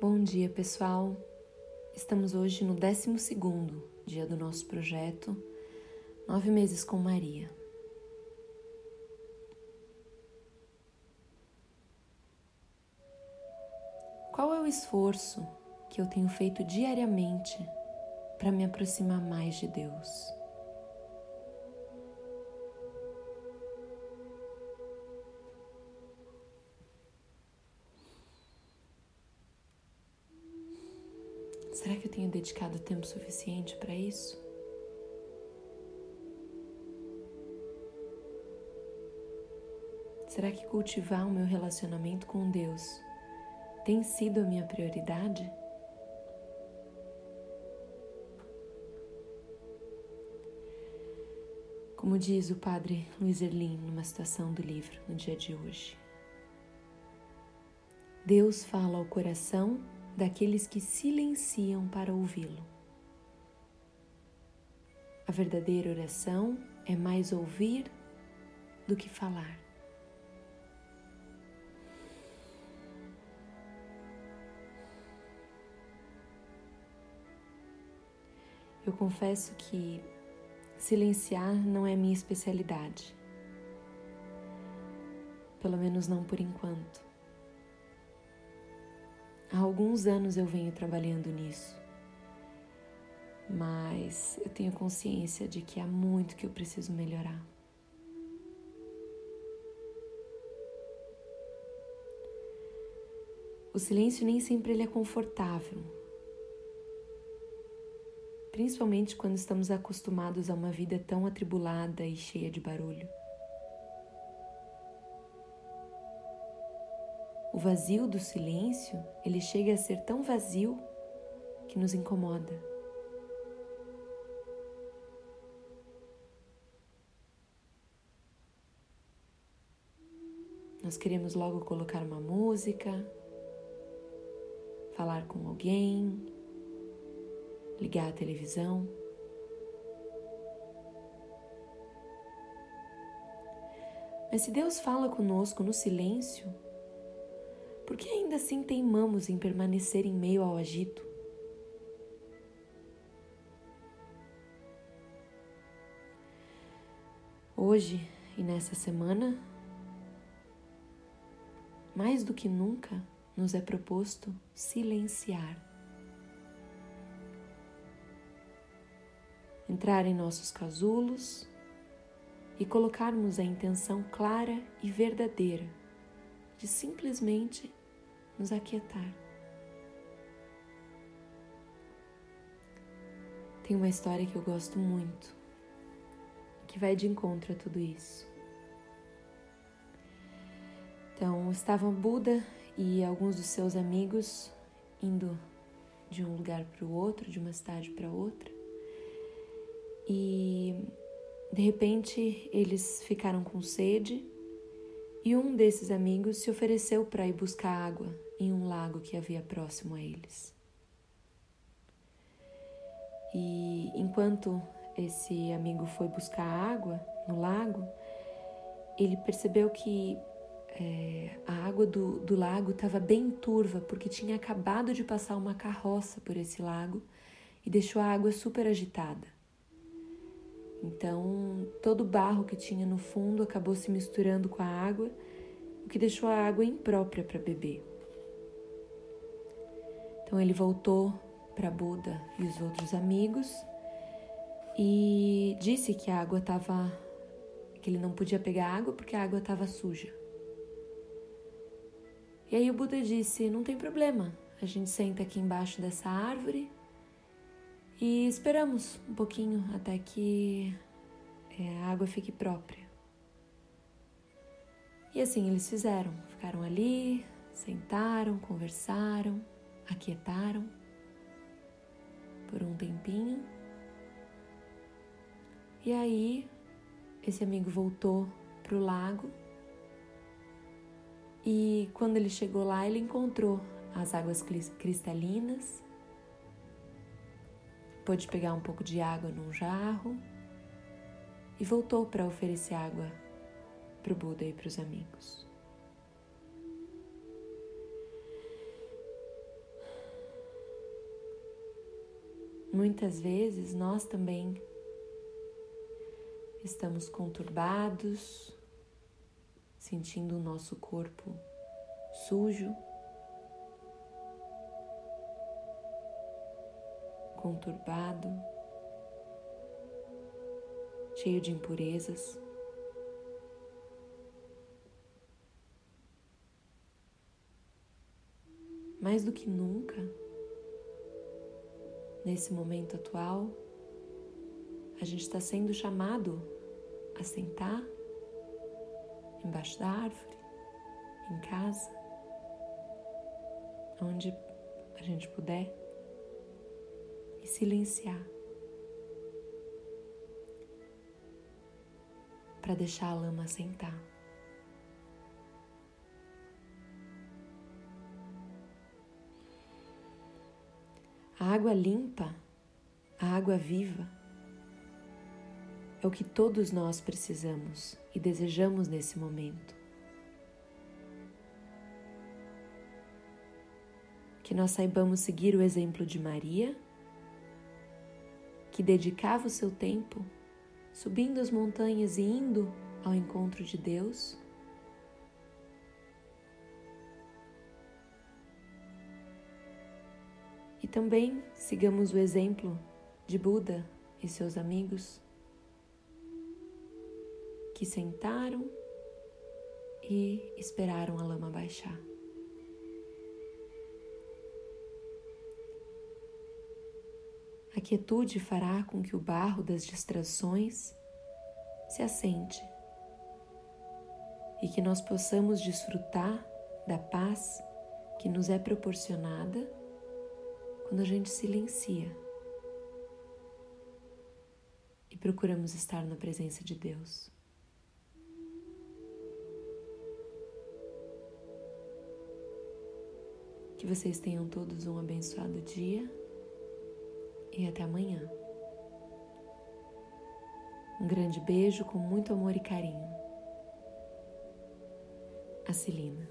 Bom dia, pessoal. Estamos hoje no 12 dia do nosso projeto Nove Meses com Maria. Qual é o esforço que eu tenho feito diariamente para me aproximar mais de Deus? Será que eu tenho dedicado tempo suficiente para isso? Será que cultivar o meu relacionamento com Deus tem sido a minha prioridade? Como diz o padre Luiz Erlim numa citação do livro no dia de hoje. Deus fala ao coração daqueles que silenciam para ouvi-lo. A verdadeira oração é mais ouvir do que falar. Eu confesso que silenciar não é minha especialidade. Pelo menos não por enquanto. Há alguns anos eu venho trabalhando nisso, mas eu tenho consciência de que há muito que eu preciso melhorar. O silêncio nem sempre ele é confortável, principalmente quando estamos acostumados a uma vida tão atribulada e cheia de barulho. O vazio do silêncio, ele chega a ser tão vazio que nos incomoda. Nós queremos logo colocar uma música, falar com alguém, ligar a televisão. Mas se Deus fala conosco no silêncio, por que ainda assim teimamos em permanecer em meio ao agito? Hoje e nessa semana, mais do que nunca, nos é proposto silenciar. Entrar em nossos casulos e colocarmos a intenção clara e verdadeira de simplesmente nos aquietar. Tem uma história que eu gosto muito, que vai de encontro a tudo isso. Então, estavam Buda e alguns dos seus amigos indo de um lugar para o outro, de uma cidade para outra. E de repente eles ficaram com sede e um desses amigos se ofereceu para ir buscar água em um lago que havia próximo a eles. E enquanto esse amigo foi buscar água no lago, ele percebeu que é, a água do, do lago estava bem turva, porque tinha acabado de passar uma carroça por esse lago e deixou a água super agitada. Então, todo o barro que tinha no fundo acabou se misturando com a água, o que deixou a água imprópria para beber. Então, ele voltou para Buda e os outros amigos e disse que a água estava. que ele não podia pegar água porque a água estava suja. E aí o Buda disse: Não tem problema, a gente senta aqui embaixo dessa árvore e esperamos um pouquinho até que é, a água fique própria. E assim eles fizeram, ficaram ali, sentaram, conversaram, aquietaram por um tempinho. E aí esse amigo voltou para o lago e quando ele chegou lá, ele encontrou as águas cristalinas Pôde pegar um pouco de água num jarro e voltou para oferecer água para o Buda e para os amigos. Muitas vezes nós também estamos conturbados, sentindo o nosso corpo sujo, conturbado, cheio de impurezas. Mais do que nunca, nesse momento atual, a gente está sendo chamado a sentar embaixo da árvore, em casa, onde a gente puder, e silenciar para deixar a lama sentar. A água limpa, a água viva, é o que todos nós precisamos e desejamos nesse momento. Que nós saibamos seguir o exemplo de Maria, que dedicava o seu tempo subindo as montanhas e indo ao encontro de Deus. Também sigamos o exemplo de Buda e seus amigos que sentaram e esperaram a lama baixar. A quietude fará com que o barro das distrações se assente e que nós possamos desfrutar da paz que nos é proporcionada quando a gente silencia e procuramos estar na presença de Deus. Que vocês tenham todos um abençoado dia e até amanhã. Um grande beijo com muito amor e carinho. A Celina.